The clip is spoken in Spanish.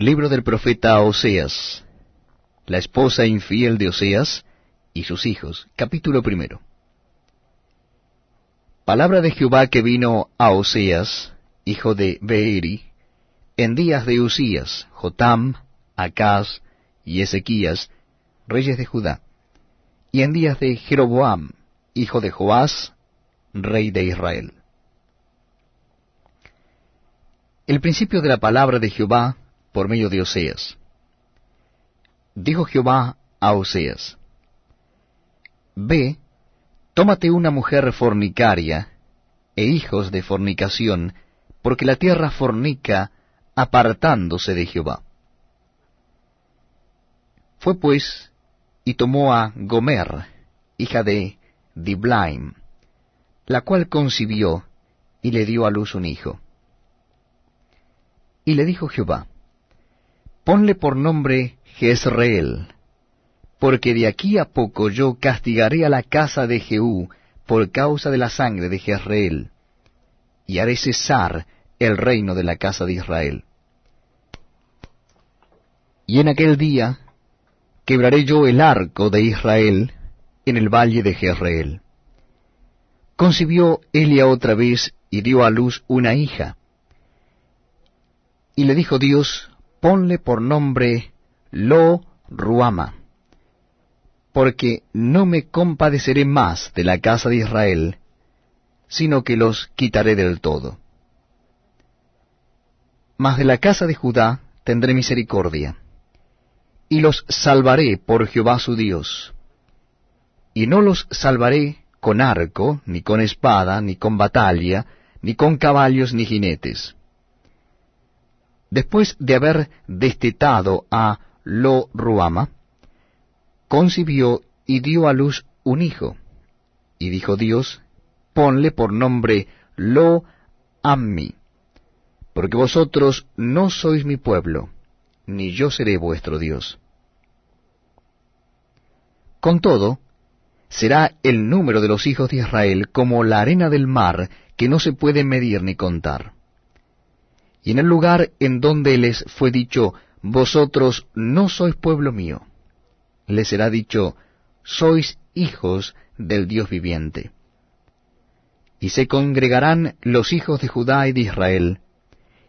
Libro del profeta Oseas, la esposa infiel de Oseas y sus hijos, capítulo primero. Palabra de Jehová que vino a Oseas, hijo de Beeri, en días de Usías, Jotam, Acaz y Ezequías, reyes de Judá, y en días de Jeroboam, hijo de Joás, rey de Israel. El principio de la palabra de Jehová por medio de Oseas. Dijo Jehová a Oseas, Ve, tómate una mujer fornicaria e hijos de fornicación, porque la tierra fornica apartándose de Jehová. Fue pues y tomó a Gomer, hija de Diblaim, la cual concibió y le dio a luz un hijo. Y le dijo Jehová, Ponle por nombre Jezreel, porque de aquí a poco yo castigaré a la casa de Jehú por causa de la sangre de Jezreel, y haré cesar el reino de la casa de Israel. Y en aquel día quebraré yo el arco de Israel en el valle de Jezreel. Concibió Elia otra vez y dio a luz una hija. Y le dijo Dios, ponle por nombre Lo Ruama, porque no me compadeceré más de la casa de Israel, sino que los quitaré del todo. Mas de la casa de Judá tendré misericordia, y los salvaré por Jehová su Dios. Y no los salvaré con arco, ni con espada, ni con batalla, ni con caballos, ni jinetes. Después de haber destetado a Lo Ruama, concibió y dio a luz un hijo. Y dijo Dios, ponle por nombre Lo Ammi, porque vosotros no sois mi pueblo, ni yo seré vuestro Dios. Con todo, será el número de los hijos de Israel como la arena del mar, que no se puede medir ni contar. Y en el lugar en donde les fue dicho, vosotros no sois pueblo mío, les será dicho, sois hijos del Dios viviente. Y se congregarán los hijos de Judá y de Israel,